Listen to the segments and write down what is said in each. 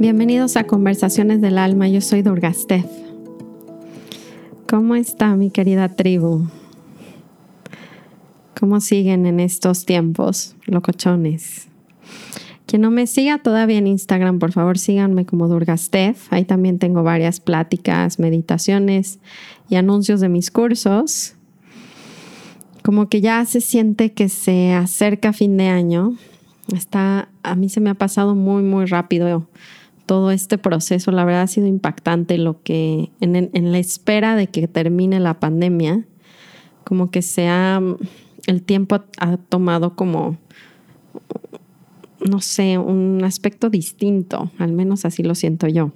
Bienvenidos a Conversaciones del Alma, yo soy Durgastef. ¿Cómo está mi querida tribu? ¿Cómo siguen en estos tiempos, locochones? Quien no me siga todavía en Instagram, por favor síganme como Durgastef. Ahí también tengo varias pláticas, meditaciones y anuncios de mis cursos. Como que ya se siente que se acerca fin de año. Está, a mí se me ha pasado muy, muy rápido todo este proceso, la verdad ha sido impactante lo que en, la espera de que termine la pandemia, como que sea, el tiempo ha, tomado como, no sé, un aspecto distinto, al menos así lo siento yo.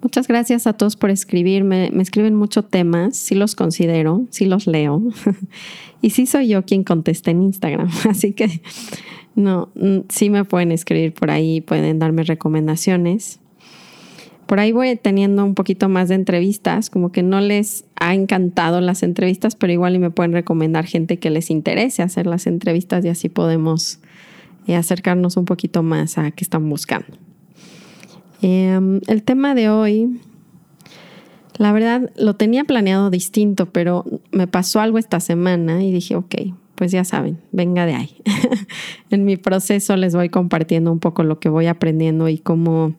Muchas gracias a todos por escribirme. Me escriben muchos temas, sí los considero, sí los leo. y sí soy yo quien contesta en Instagram. Así que no, mm, sí me pueden escribir por ahí, pueden darme recomendaciones. Por ahí voy teniendo un poquito más de entrevistas, como que no les ha encantado las entrevistas, pero igual y me pueden recomendar gente que les interese hacer las entrevistas y así podemos eh, acercarnos un poquito más a qué están buscando. Em, el tema de hoy, la verdad, lo tenía planeado distinto, pero me pasó algo esta semana y dije, ok, pues ya saben, venga de ahí. en mi proceso les voy compartiendo un poco lo que voy aprendiendo y cómo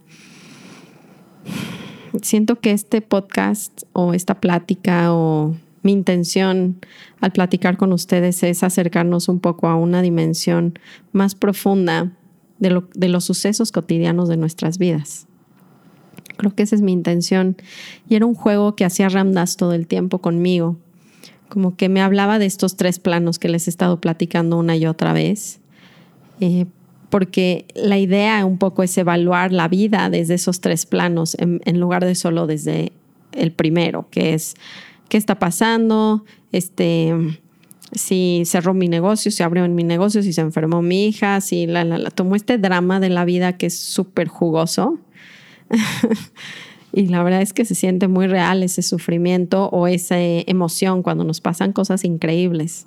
siento que este podcast o esta plática o mi intención al platicar con ustedes es acercarnos un poco a una dimensión más profunda de, de los sucesos cotidianos de nuestras vidas. Creo que esa es mi intención. Y era un juego que hacía Ramdas todo el tiempo conmigo como que me hablaba de estos tres planos que les he estado platicando una y otra vez, eh, porque la idea un poco es evaluar la vida desde esos tres planos en, lugar de solo desde el primero, que es qué está pasando, este, si cerró mi negocio, si abrió mi negocio, si se enfermó mi hija, si la, la, la tomó este drama de la vida que es súper jugoso. Y la verdad es que se siente muy real ese sufrimiento o esa emoción cuando nos pasan cosas increíbles.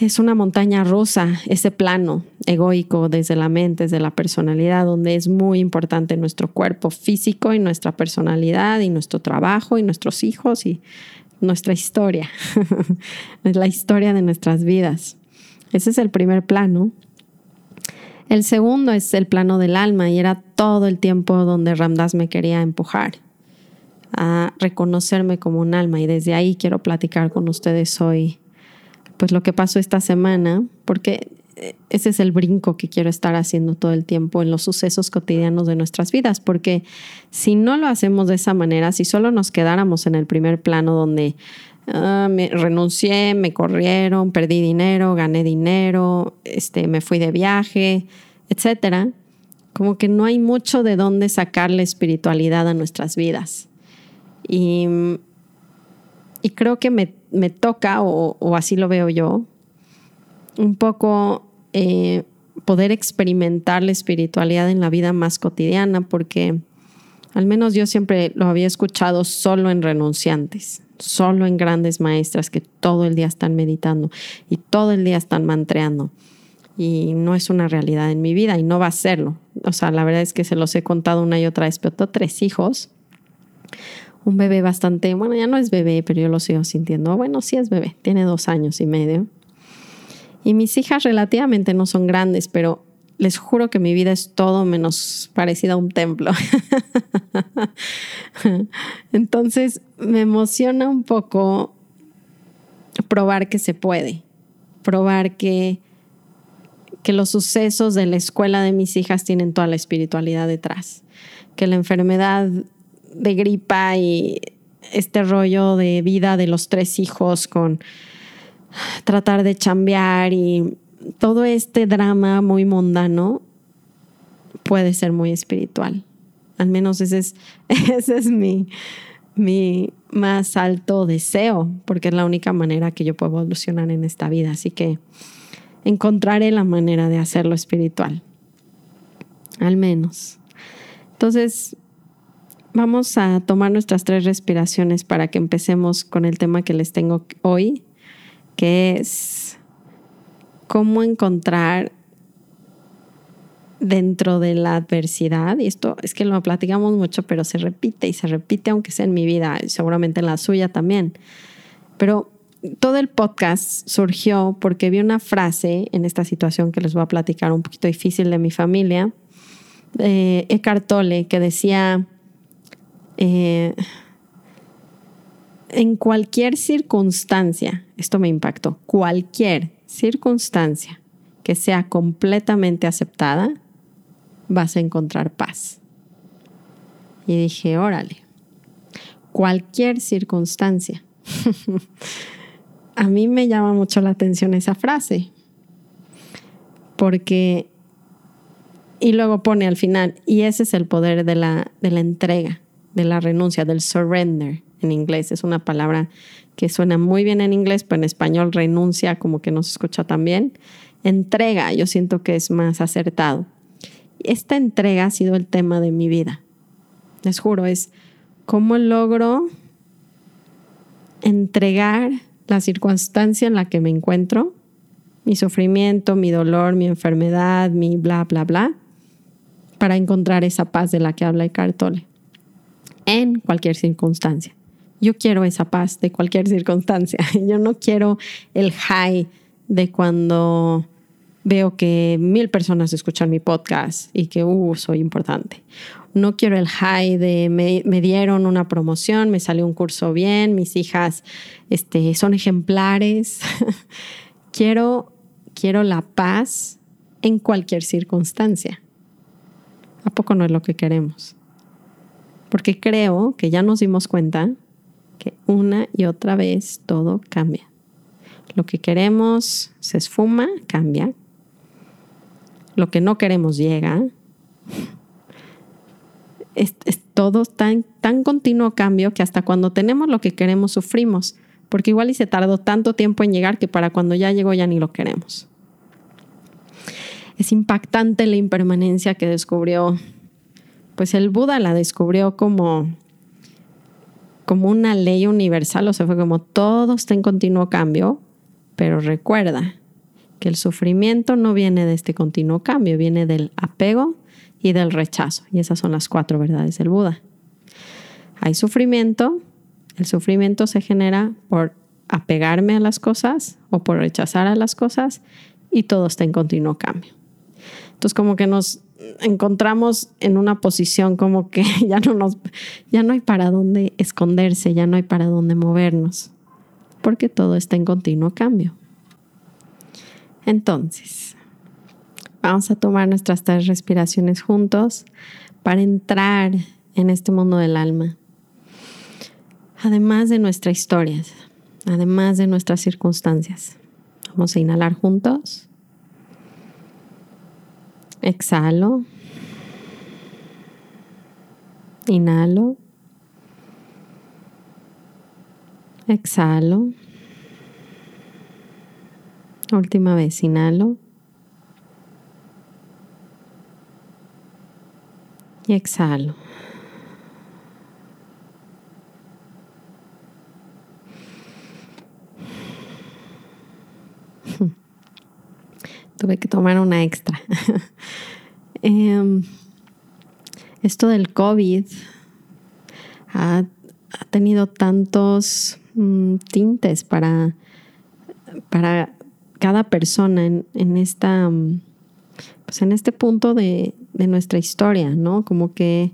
Es una montaña rusa, ese plano egoico desde la mente, desde la personalidad, donde es muy importante nuestro cuerpo físico y nuestra personalidad y nuestro trabajo y nuestros hijos y nuestra historia. la historia de nuestras vidas. Ese es el primer plano. El segundo es el plano del alma y era todo el tiempo donde Ramdas me quería empujar a reconocerme como un alma. Y desde ahí quiero platicar con ustedes hoy pues lo que pasó esta semana porque ese es el brinco que quiero estar haciendo todo el tiempo en los sucesos cotidianos de nuestras vidas, porque si no lo hacemos de esa manera, si solo nos quedáramos en el primer plano donde ah, me renuncié, me corrieron, perdí dinero, gané dinero, este, me fui de viaje, etcétera, como que no hay mucho de dónde sacar la espiritualidad a nuestras vidas. Y, creo que me, me toca, o, o, así lo veo yo, un poco eh, poder experimentar la espiritualidad en la vida más cotidiana, porque al menos yo siempre lo había escuchado solo en renunciantes, solo en grandes maestras que todo el día están meditando y todo el día están mantreando. Y no es una realidad en mi vida y no va a serlo. O sea, la verdad es que se los he contado una y otra vez, pero tengo tres hijos. Un bebé bastante, bueno, ya no es bebé, pero yo lo sigo sintiendo. Bueno, sí es bebé, tiene dos años y medio. Y mis hijas relativamente no son grandes, pero les juro que mi vida es todo menos parecida a un templo. Entonces me emociona un poco probar que se puede, probar que, que los sucesos de la escuela de mis hijas tienen toda la espiritualidad detrás, que la enfermedad de gripa y este rollo de vida de los tres hijos con tratar de chambear y todo este drama muy mundano puede ser muy espiritual. Al menos ese es, ese es mi, mi más alto deseo, porque es la única manera que yo puedo evolucionar en esta vida. Así que encontraré la manera de hacerlo espiritual. Al menos. Entonces, vamos a tomar nuestras tres respiraciones para que empecemos con el tema que les tengo hoy, que es cómo encontrar dentro de la adversidad, y esto es que lo platicamos mucho, pero se repite y se repite, aunque sea en mi vida, seguramente en la suya también. Pero todo el podcast surgió porque vi una frase en esta situación que les voy a platicar un poquito difícil de mi familia, de Eckhart Tolle, que decía, eh, en cualquier circunstancia, esto me impactó, cualquier circunstancia que sea completamente aceptada, vas a encontrar paz. Y dije, órale, cualquier circunstancia. a mí me llama mucho la atención esa frase, porque, y luego pone al final, y ese es el poder de la, de la entrega, de la renuncia, del surrender en inglés. Es una palabra que suena muy bien en inglés, pero en español renuncia como que no se escucha tan bien. Entrega, yo siento que es más acertado. Esta entrega ha sido el tema de mi vida. Les juro, es cómo logro entregar la circunstancia en la que me encuentro, mi sufrimiento, mi dolor, mi enfermedad, mi bla, bla, bla, para encontrar esa paz de la que habla Eckhart Tolle en cualquier circunstancia. Yo quiero esa paz de cualquier circunstancia. Yo no quiero el high de cuando veo que mil personas escuchan mi podcast y que, uh, soy importante. No quiero el high de me, dieron una promoción, me salió un curso bien, mis hijas este, son ejemplares. quiero, quiero la paz en cualquier circunstancia. ¿A poco no es lo que queremos? Porque creo que ya nos dimos cuenta que una y otra vez todo cambia. Lo que queremos se esfuma, cambia. Lo que no queremos llega. Es, todo tan, tan continuo cambio que hasta cuando tenemos lo que queremos sufrimos, porque igual y se tardó tanto tiempo en llegar que para cuando ya llegó ya ni lo queremos. Es impactante la impermanencia que descubrió, pues el Buda la descubrió como como una ley universal, o sea, fue como todo está en continuo cambio, pero recuerda que el sufrimiento no viene de este continuo cambio, viene del apego y del rechazo. Y esas son las cuatro verdades del Buda. Hay sufrimiento, el sufrimiento se genera por apegarme a las cosas o por rechazar a las cosas y todo está en continuo cambio. Entonces como que nos encontramos en una posición como que ya no nos ya no hay para dónde esconderse, ya no hay para dónde movernos, porque todo está en continuo cambio. Entonces, vamos a tomar nuestras tres respiraciones juntos para entrar en este mundo del alma. Además de nuestra historia, además de nuestras circunstancias. Vamos a inhalar juntos. Exhalo. Inhalo. Exhalo. Última vez, inhalo. Y exhalo. tuve que tomar una extra. Em, esto del COVID ha, tenido tantos mm, tintes para, para cada persona en, esta, mm, pues en este punto de, nuestra historia, ¿no? Como que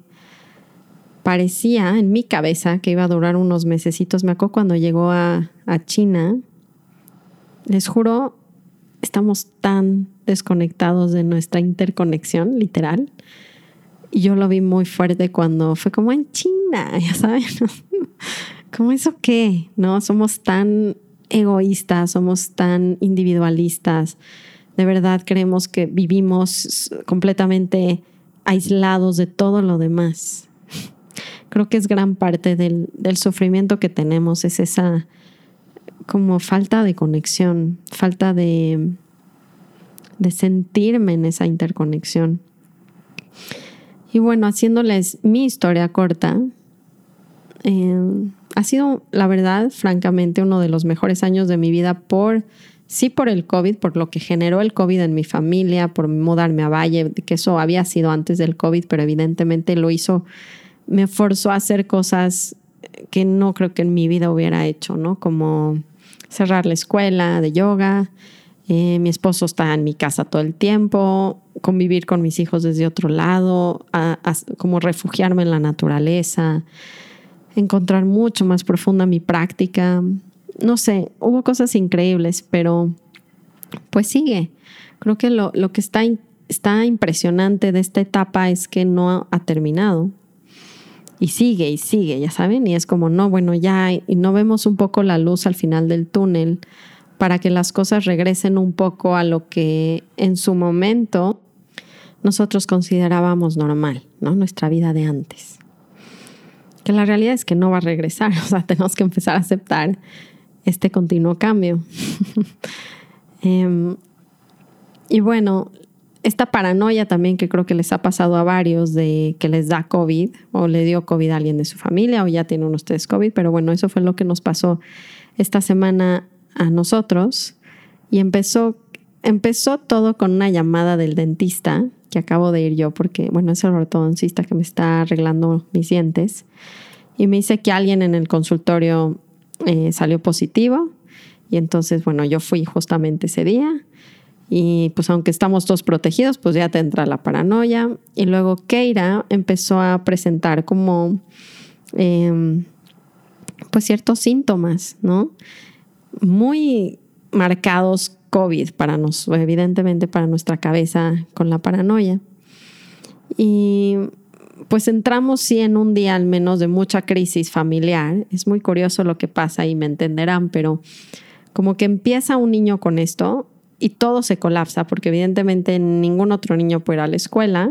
parecía en mi cabeza que iba a durar unos mesecitos. Me acuerdo cuando llegó a, a China, les juro, estamos tan desconectados de nuestra interconexión, literal. Y yo lo vi muy fuerte cuando fue como en China, ya saben, ¿cómo eso qué? ¿No? Somos tan egoístas, somos tan individualistas. De verdad creemos que vivimos completamente aislados de todo lo demás. Creo que es gran parte del, del sufrimiento que tenemos, es esa como falta de conexión, falta de, de sentirme en esa interconexión. Y bueno, haciéndoles mi historia corta, eh, ha sido, la verdad, francamente, uno de los mejores años de mi vida por sí por el COVID, por lo que generó el COVID en mi familia, por mudarme a Valle, que eso había sido antes del COVID, pero evidentemente lo hizo, me forzó a hacer cosas que no creo que en mi vida hubiera hecho, ¿no? Como cerrar la escuela de yoga, eh, mi esposo está en mi casa todo el tiempo, convivir con mis hijos desde otro lado, como refugiarme en la naturaleza, encontrar mucho más profunda mi práctica. No sé, hubo cosas increíbles, pero pues sigue. Creo que lo, que está, está impresionante de esta etapa es que no ha terminado. Y sigue y sigue, ya saben, y es como, no, bueno, ya, y no vemos un poco la luz al final del túnel para que las cosas regresen un poco a lo que en su momento nosotros considerábamos normal, ¿no? Nuestra vida de antes. Que la realidad es que no va a regresar, o sea, tenemos que empezar a aceptar este continuo cambio. Em, y bueno, esta paranoia también que creo que les ha pasado a varios de que les da COVID o le dio COVID a alguien de su familia o ya tienen ustedes COVID, pero bueno, eso fue lo que nos pasó esta semana a nosotros. Y empezó, empezó todo con una llamada del dentista que acabo de ir yo porque, bueno, es el ortodoncista que me está arreglando mis dientes. Y me dice que alguien en el consultorio eh, salió positivo. Y entonces, bueno, yo fui justamente ese día y pues aunque estamos todos protegidos, pues ya te entra la paranoia y luego Keira empezó a presentar como... Em, pues ciertos síntomas, ¿no? muy marcados COVID para nos, evidentemente para nuestra cabeza con la paranoia. Y pues entramos sí en un día al menos de mucha crisis familiar. Es muy curioso lo que pasa y me entenderán, pero como que empieza un niño con esto y todo se colapsa porque evidentemente ningún otro niño puede ir a la escuela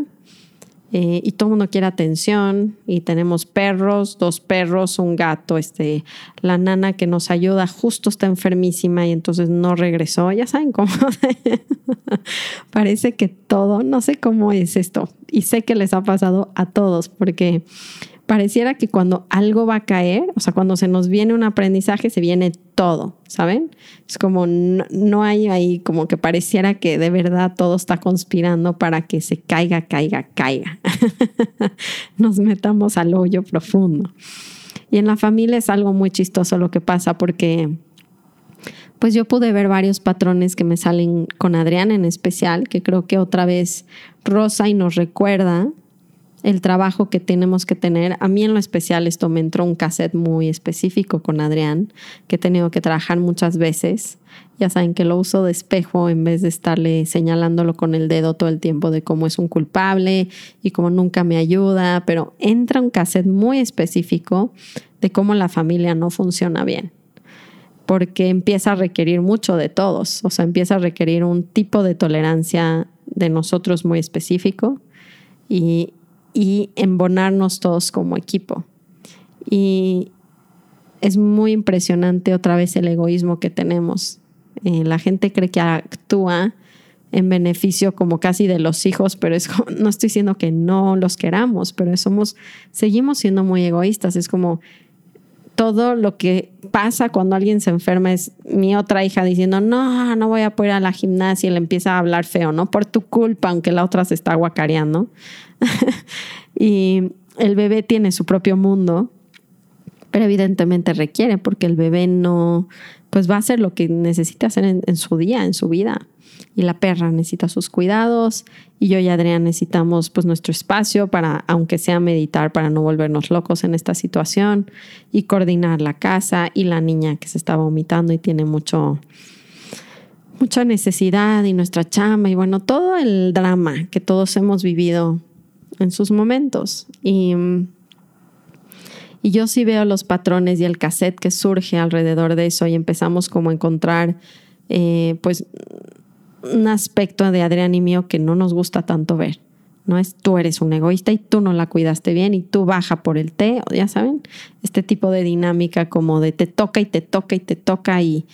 eh, y todo el mundo quiere atención y tenemos perros, dos perros, un gato, este, la nana que nos ayuda justo está enfermísima y entonces no regresó, ya saben cómo parece que todo, no sé cómo es esto y sé que les ha pasado a todos porque pareciera que cuando algo va a caer, o sea, cuando se nos viene un aprendizaje, se viene todo, ¿saben? Es como no, hay ahí, como que pareciera que de verdad todo está conspirando para que se caiga, caiga, caiga. nos metamos al hoyo profundo. Y en la familia es algo muy chistoso lo que pasa porque pues yo pude ver varios patrones que me salen con Adrián en especial, que creo que otra vez rosa y nos recuerda el trabajo que tenemos que tener. A mí en lo especial esto me entró un cassette muy específico con Adrián, que he tenido que trabajar muchas veces. Ya saben que lo uso de espejo en vez de estarle señalándolo con el dedo todo el tiempo de cómo es un culpable y cómo nunca me ayuda, pero entra un cassette muy específico de cómo la familia no funciona bien porque empieza a requerir mucho de todos, o sea, empieza a requerir un tipo de tolerancia de nosotros muy específico y, y embonarnos todos como equipo. Y es muy impresionante otra vez el egoísmo que tenemos. Eh, la gente cree que actúa en beneficio como casi de los hijos, pero es no estoy diciendo que no los queramos, pero somos, seguimos siendo muy egoístas. Es como todo lo que pasa cuando alguien se enferma es mi otra hija diciendo, no, no voy a poder ir a la gimnasia y le empieza a hablar feo, ¿no? Por tu culpa, aunque la otra se está guacareando. y el bebé tiene su propio mundo, pero evidentemente requiere porque el bebé no, pues va a hacer lo que necesita hacer en, su día, en su vida. Y la perra necesita sus cuidados y yo y Adrián necesitamos pues nuestro espacio para, aunque sea meditar, para no volvernos locos en esta situación y coordinar la casa y la niña que se está vomitando y tiene mucho, mucha necesidad y nuestra chama y bueno, todo el drama que todos hemos vivido en sus momentos. Y, y yo sí veo los patrones y el cassette que surge alrededor de eso y empezamos como a encontrar eh, pues un aspecto de Adrián y mío que no nos gusta tanto ver. No es tú eres un egoísta y tú no la cuidaste bien y tú baja por el té, ya saben, este tipo de dinámica como de te toca y te toca y te toca y,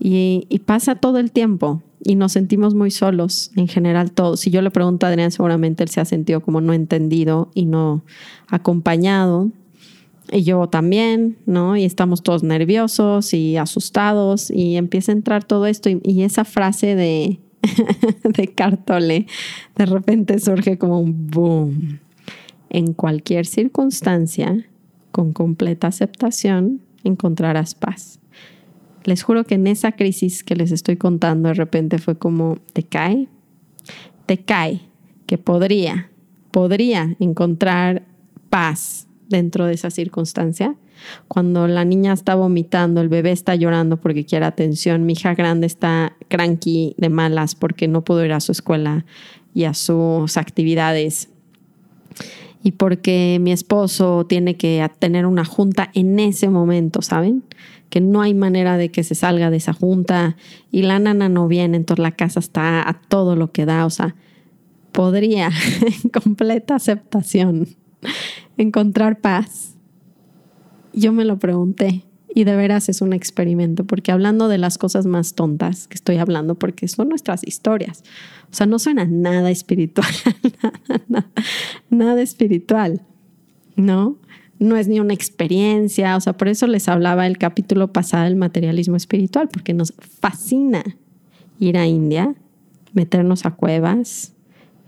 y pasa todo el tiempo y nos sentimos muy solos en general todos. Si yo le pregunto a Adrián, seguramente él se ha sentido como no entendido y no acompañado. y yo también, ¿no? Y estamos todos nerviosos y asustados y empieza a entrar todo esto y, esa frase de, de Cartole de repente surge como un boom. En cualquier circunstancia, con completa aceptación, encontrarás paz. Les juro que en esa crisis que les estoy contando de repente fue como, te cae, te cae, que podría, podría encontrar paz dentro de esa circunstancia. Cuando la niña está vomitando, el bebé está llorando porque quiere atención, mi hija grande está cranky de malas porque no pudo ir a su escuela y a sus actividades y porque mi esposo tiene que tener una junta en ese momento, ¿saben? Que no hay manera de que se salga de esa junta y la nana no viene, entonces la casa está a todo lo que da, o sea, podría en completa aceptación encontrar paz? Yo me lo pregunté y de veras es un experimento, porque hablando de las cosas más tontas que estoy hablando, porque son nuestras historias, o sea, no suena nada espiritual, nada, espiritual, ¿no? No es ni una experiencia, o sea, por eso les hablaba el capítulo pasado del materialismo espiritual, porque nos fascina ir a India, meternos a cuevas,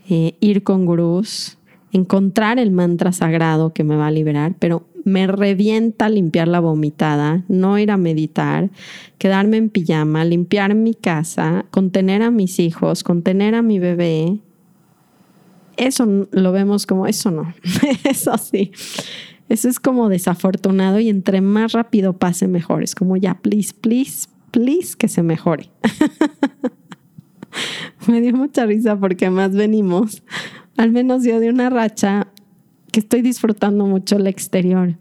eh, ir con gurús, encontrar el mantra sagrado que me va a liberar, pero me revienta limpiar la vomitada, no ir a meditar, quedarme en pijama, limpiar mi casa, contener a mis hijos, contener a mi bebé. Eso lo vemos como, eso no, eso sí. Eso es como desafortunado y entre más rápido pase mejor. Es como ya, please, please, please, que se mejore. me dio mucha risa porque más venimos al menos yo de una racha que estoy disfrutando mucho el exterior.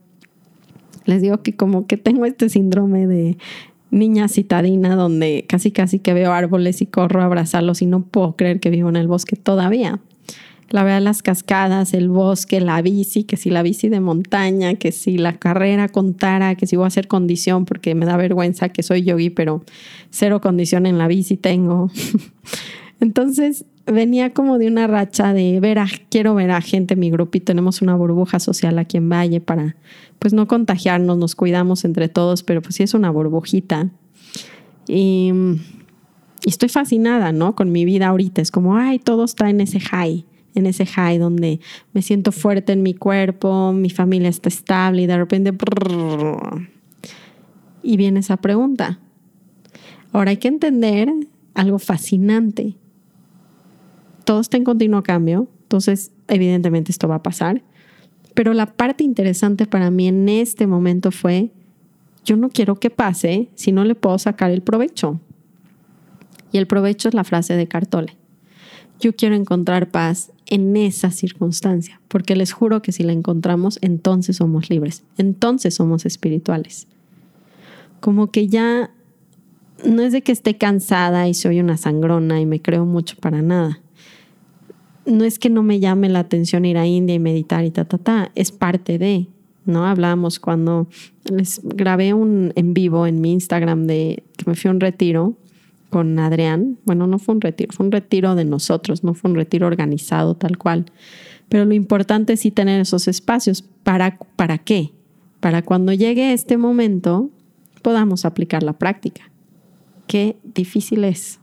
Les digo que como que tengo este síndrome de niña citadina donde casi casi que veo árboles y corro a abrazarlos y no puedo creer que vivo en el bosque todavía. La verdad, las cascadas, el bosque, la bici, que si la bici de montaña, que si la carrera contara, que si voy a hacer condición, porque me da vergüenza que soy yogi, pero cero condición en la bici tengo. Entonces, venía como de una racha de ver a, quiero ver a gente en mi grupo y tenemos una burbuja social aquí en Valle para pues no contagiarnos, nos cuidamos entre todos, pero pues sí es una burbujita. Y, y estoy fascinada, ¿no? Con mi vida ahorita, es como, ay, todo está en ese high, en ese high donde me siento fuerte en mi cuerpo, mi familia está estable y de repente... y viene esa pregunta. Ahora hay que entender algo fascinante todo está en continuo cambio, entonces evidentemente esto va a pasar. Pero la parte interesante para mí en este momento fue, yo no quiero que pase si no le puedo sacar el provecho. Y el provecho es la frase de Cartole. Yo quiero encontrar paz en esa circunstancia, porque les juro que si la encontramos, entonces somos libres, entonces somos espirituales. Como que ya no es de que esté cansada y soy una sangrona y me creo mucho para nada no es que no me llame la atención ir a India y meditar y ta, ta, ta, es parte de, ¿no? Hablábamos cuando les grabé un en vivo en mi Instagram de que me fui a un retiro con Adrián. Bueno, no fue un retiro, fue un retiro de nosotros, no fue un retiro organizado tal cual. Pero lo importante es sí tener esos espacios. ¿Para, ¿Para qué? Para cuando llegue este momento podamos aplicar la práctica. Qué difícil es.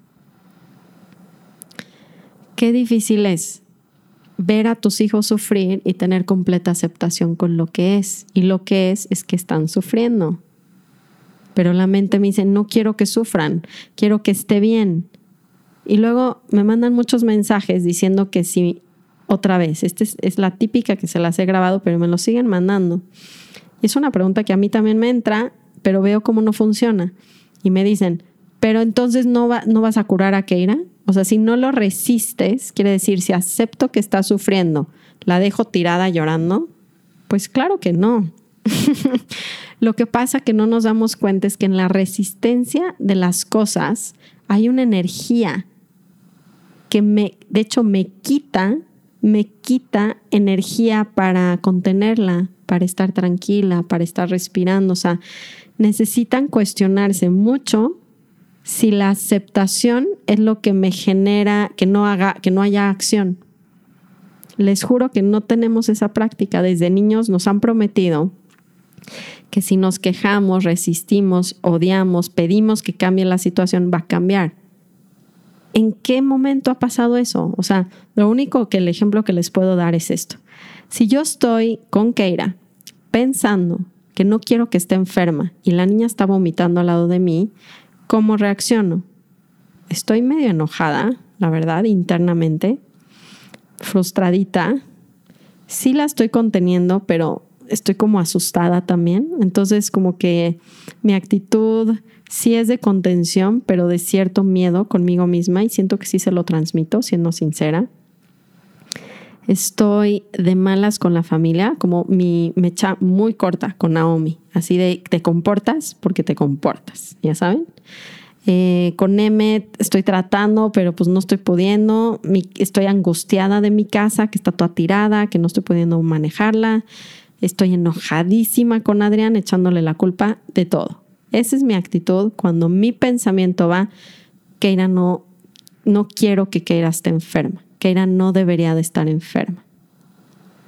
Qué difícil es ver a tus hijos sufrir y tener completa aceptación con lo que es. Y lo que es es que están sufriendo. Pero la mente me dice, no quiero que sufran, quiero que esté bien. Y luego me mandan muchos mensajes diciendo que si, otra vez, esta es, la típica que se las he grabado, pero me lo siguen mandando. Y es una pregunta que a mí también me entra, pero veo cómo no funciona. Y me dicen, pero entonces no, va, no vas a curar a Keira. O sea, si no lo resistes, quiere decir, si acepto que está sufriendo, la dejo tirada llorando, pues claro que no. lo que pasa que no nos damos cuenta es que en la resistencia de las cosas hay una energía que me, de hecho, me quita, me quita energía para contenerla, para estar tranquila, para estar respirando. O sea, necesitan cuestionarse mucho si la aceptación es lo que me genera que no haga, que no haya acción. Les juro que no tenemos esa práctica. Desde niños nos han prometido que si nos quejamos, resistimos, odiamos, pedimos que cambie la situación, va a cambiar. ¿En qué momento ha pasado eso? O sea, lo único que el ejemplo que les puedo dar es esto. Si yo estoy con Keira pensando que no quiero que esté enferma y la niña está vomitando al lado de mí, ¿cómo reacciono? Estoy medio enojada, la verdad, internamente, frustradita. Sí la estoy conteniendo, pero estoy como asustada también. Entonces, como que mi actitud sí es de contención, pero de cierto miedo conmigo misma y siento que sí se lo transmito, siendo sincera. Estoy de malas con la familia, como mi mecha muy corta con Naomi, así de te comportas porque te comportas, ya saben. Eh, con Emmet estoy tratando, pero pues no estoy pudiendo. estoy angustiada de mi casa, que está toda tirada, que no estoy pudiendo manejarla. Estoy enojadísima con Adrián, echándole la culpa de todo. Esa es mi actitud cuando mi pensamiento va, Keira no, no quiero que Keira esté enferma. Keira no debería de estar enferma.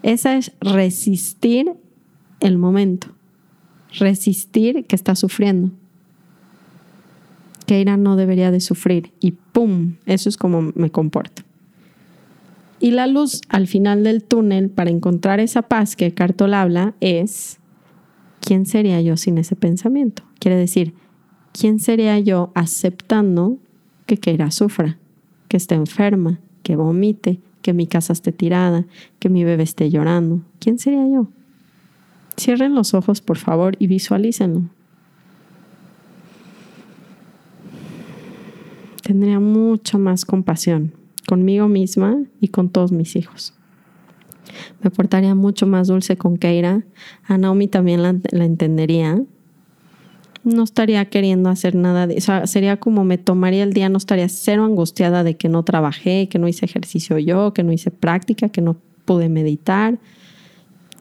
Esa es resistir el momento, resistir que está sufriendo. Keira no debería de sufrir y ¡pum! Eso es como me comporto. Y la luz al final del túnel para encontrar esa paz que Cartol habla es, ¿quién sería yo sin ese pensamiento? Quiere decir, ¿quién sería yo aceptando que Keira sufra, que esté enferma, que vomite, que mi casa esté tirada, que mi bebé esté llorando? ¿Quién sería yo? Cierren los ojos, por favor, y visualícenlo. Tendría mucha más compasión conmigo misma y con todos mis hijos. Me portaría mucho más dulce con Keira. A Naomi también la, entendería. No estaría queriendo hacer nada de eso. Sería como me tomaría el día, no estaría cero angustiada de que no trabajé, que no hice ejercicio yo, que no hice práctica, que no pude meditar.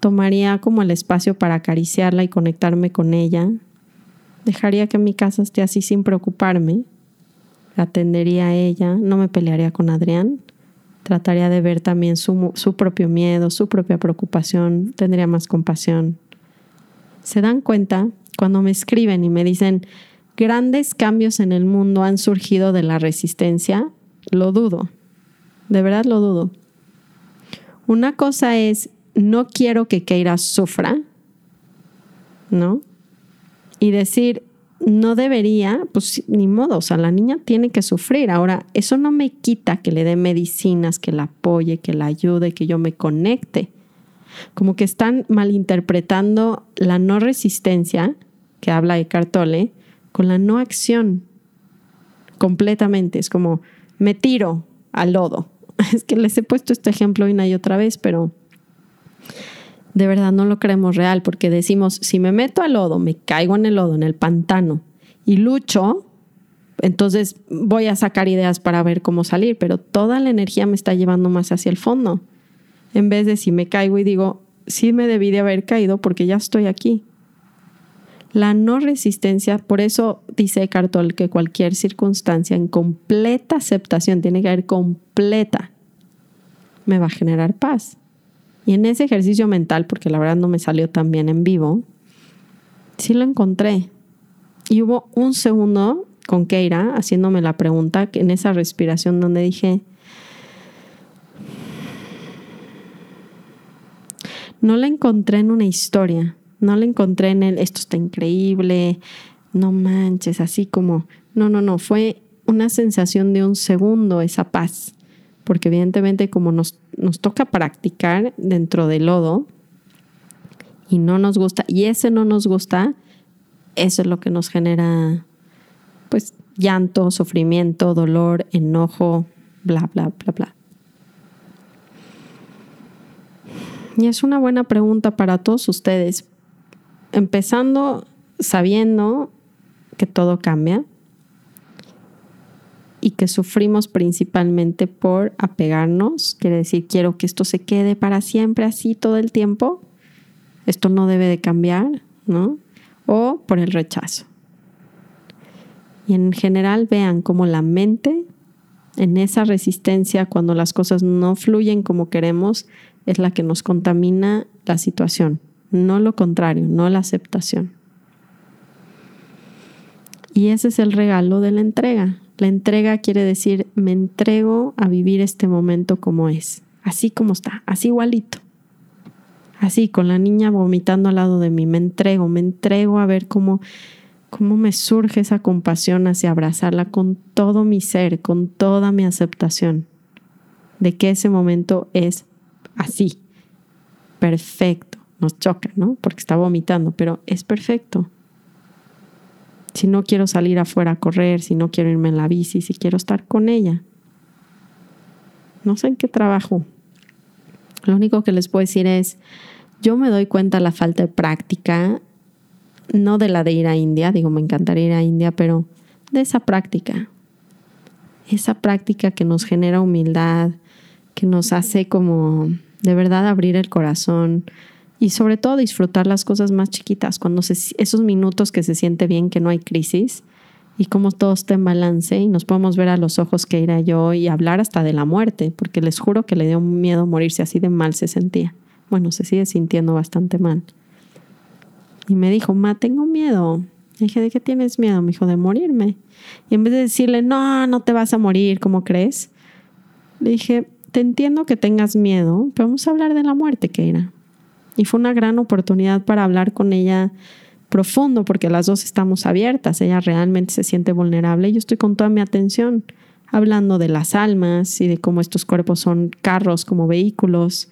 Tomaría como el espacio para acariciarla y conectarme con ella. Dejaría que mi casa esté así sin preocuparme atendería a ella, no me pelearía con Adrián, trataría de ver también su, su propio miedo, su propia preocupación, tendría más compasión. ¿Se dan cuenta cuando me escriben y me dicen, grandes cambios en el mundo han surgido de la resistencia? Lo dudo, de verdad lo dudo. Una cosa es, no quiero que Keira sufra, ¿no? Y decir, no debería, pues ni modo, o sea, la niña tiene que sufrir. Ahora, eso no me quita que le dé medicinas, que la apoye, que la ayude, que yo me conecte. Como que están malinterpretando la no resistencia, que habla de Cartole, con la no acción completamente. Es como, me tiro al lodo. Es que les he puesto este ejemplo una y otra vez, pero de verdad no lo creemos real porque decimos, si me meto al lodo, me caigo en el lodo, en el pantano y lucho, entonces voy a sacar ideas para ver cómo salir, pero toda la energía me está llevando más hacia el fondo. En vez de si me caigo y digo, sí me debí de haber caído porque ya estoy aquí. La no resistencia, por eso dice Cartol que cualquier circunstancia en completa aceptación, tiene que haber completa, me va a generar paz. Y en ese ejercicio mental, porque la verdad no me salió tan bien en vivo, sí lo encontré. Y hubo un segundo con Keira haciéndome la pregunta, en esa respiración donde dije, no la encontré en una historia, no la encontré en el, esto está increíble, no manches, así como, no, no, no, fue una sensación de un segundo esa paz porque evidentemente como nos, nos toca practicar dentro del lodo y no nos gusta, y ese no nos gusta, eso es lo que nos genera pues llanto, sufrimiento, dolor, enojo, bla, bla, bla, bla. Y es una buena pregunta para todos ustedes. Empezando sabiendo que todo cambia, y que sufrimos principalmente por apegarnos, quiere decir, quiero que esto se quede para siempre así todo el tiempo, esto no debe de cambiar, ¿no? O por el rechazo. Y en general vean cómo la mente, en esa resistencia, cuando las cosas no fluyen como queremos, es la que nos contamina la situación, no lo contrario, no la aceptación. Y ese es el regalo de la entrega. La entrega quiere decir, me entrego a vivir este momento como es, así como está, así igualito. Así, con la niña vomitando al lado de mí, me entrego, me entrego a ver cómo, cómo me surge esa compasión hacia abrazarla con todo mi ser, con toda mi aceptación de que ese momento es así, perfecto. Nos choca, ¿no? Porque está vomitando, pero es perfecto. Si no quiero salir afuera a correr, si no quiero irme en la bici, si quiero estar con ella. No sé en qué trabajo. Lo único que les puedo decir es, yo me doy cuenta de la falta de práctica, no de la de ir a India, digo, me encantaría ir a India, pero de esa práctica. Esa práctica que nos genera humildad, que nos hace como de verdad abrir el corazón y sobre todo disfrutar las cosas más chiquitas, cuando esos minutos que se siente bien, que no hay crisis y como todo está en balance y nos podemos ver a los ojos que era yo y hablar hasta de la muerte, porque les juro que le dio miedo morirse así de mal se sentía. Bueno, se sigue sintiendo bastante mal. Y me dijo, ma, tengo miedo. Le dije, ¿de qué tienes miedo? Me dijo, de morirme. Y en vez de decirle, no, no te vas a morir, ¿cómo crees? Le dije, te entiendo que tengas miedo, pero vamos a hablar de la muerte, Keira. Y fue una gran oportunidad para hablar con ella profundo, porque las dos estamos abiertas. Ella realmente se siente vulnerable y yo estoy con toda mi atención hablando de las almas y de cómo estos cuerpos son carros como vehículos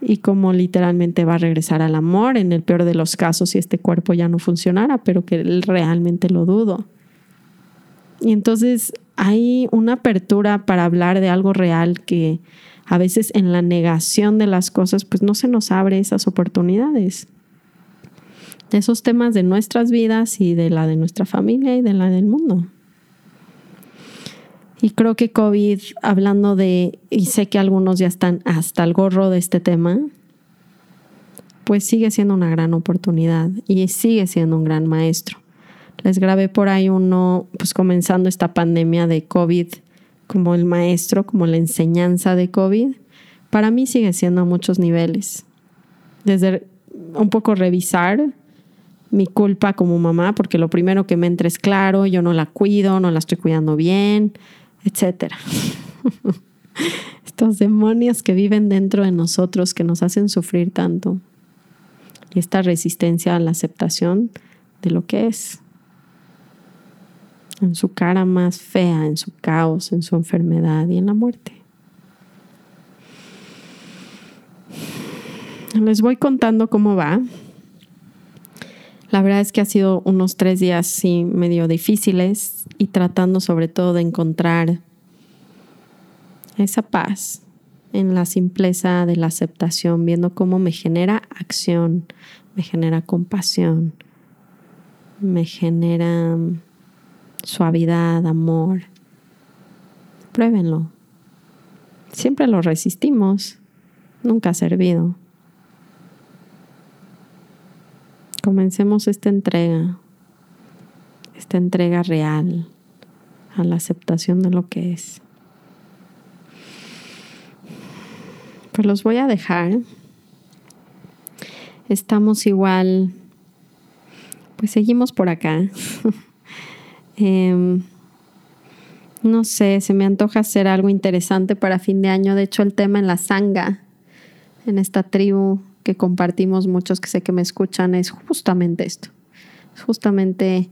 y cómo literalmente va a regresar al amor en el peor de los casos si este cuerpo ya no funcionara, pero que realmente lo dudo. Y entonces hay una apertura para hablar de algo real que a veces en la negación de las cosas pues no se nos abre esas oportunidades. De esos temas de nuestras vidas y de la de nuestra familia y de la del mundo. Y creo que COVID, hablando de, y sé que algunos ya están hasta el gorro de este tema, pues sigue siendo una gran oportunidad y sigue siendo un gran maestro. Les grabé por ahí uno, pues comenzando esta pandemia de COVID, como el maestro, como la enseñanza de COVID. Para mí sigue siendo a muchos niveles. Desde un poco revisar mi culpa como mamá, porque lo primero que me entra es claro, yo no la cuido, no la estoy cuidando bien, etc. Estos demonios que viven dentro de nosotros que nos hacen sufrir tanto. Y esta resistencia a la aceptación de lo que es en su cara más fea, en su caos, en su enfermedad y en la muerte. Les voy contando cómo va. La verdad es que ha sido unos tres días sí medio difíciles y tratando sobre todo de encontrar esa paz en la simpleza de la aceptación, viendo cómo me genera acción, me genera compasión, me genera suavidad, amor. Pruébenlo. Siempre lo resistimos. Nunca ha servido. Comencemos esta entrega, esta entrega real a la aceptación de lo que es. Pues los voy a dejar. Estamos igual, pues seguimos por acá. Em, no sé, se me antoja hacer algo interesante para fin de año. De hecho, el tema en la sanga, en esta tribu que compartimos muchos que sé que me escuchan, es justamente esto. Es justamente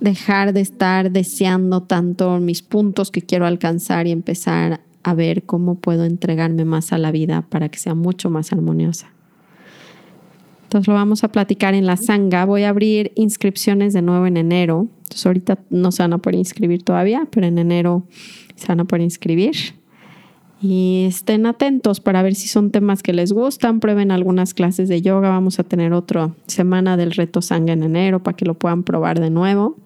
dejar de estar deseando tanto mis puntos que quiero alcanzar y empezar a ver cómo puedo entregarme más a la vida para que sea mucho más armoniosa. Entonces lo vamos a platicar en la sanga. Voy a abrir inscripciones de nuevo en enero. Entonces ahorita no se van a poder inscribir todavía, pero en enero se van a poder inscribir. Y estén atentos para ver si son temas que les gustan. Prueben algunas clases de yoga. Vamos a tener otra semana del reto sanga en enero para que lo puedan probar de nuevo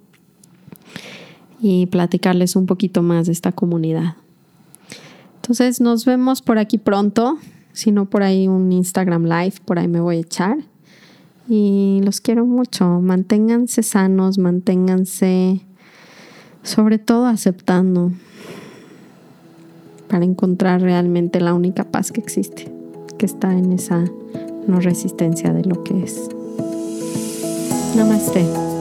y platicarles un poquito más de esta comunidad. Entonces nos vemos por aquí pronto. Si no, por ahí un Instagram Live, por ahí me voy a echar y los quiero mucho. Manténganse sanos, manténganse sobre todo aceptando para encontrar realmente la única paz que existe, que está en esa no resistencia de lo que es. Namaste.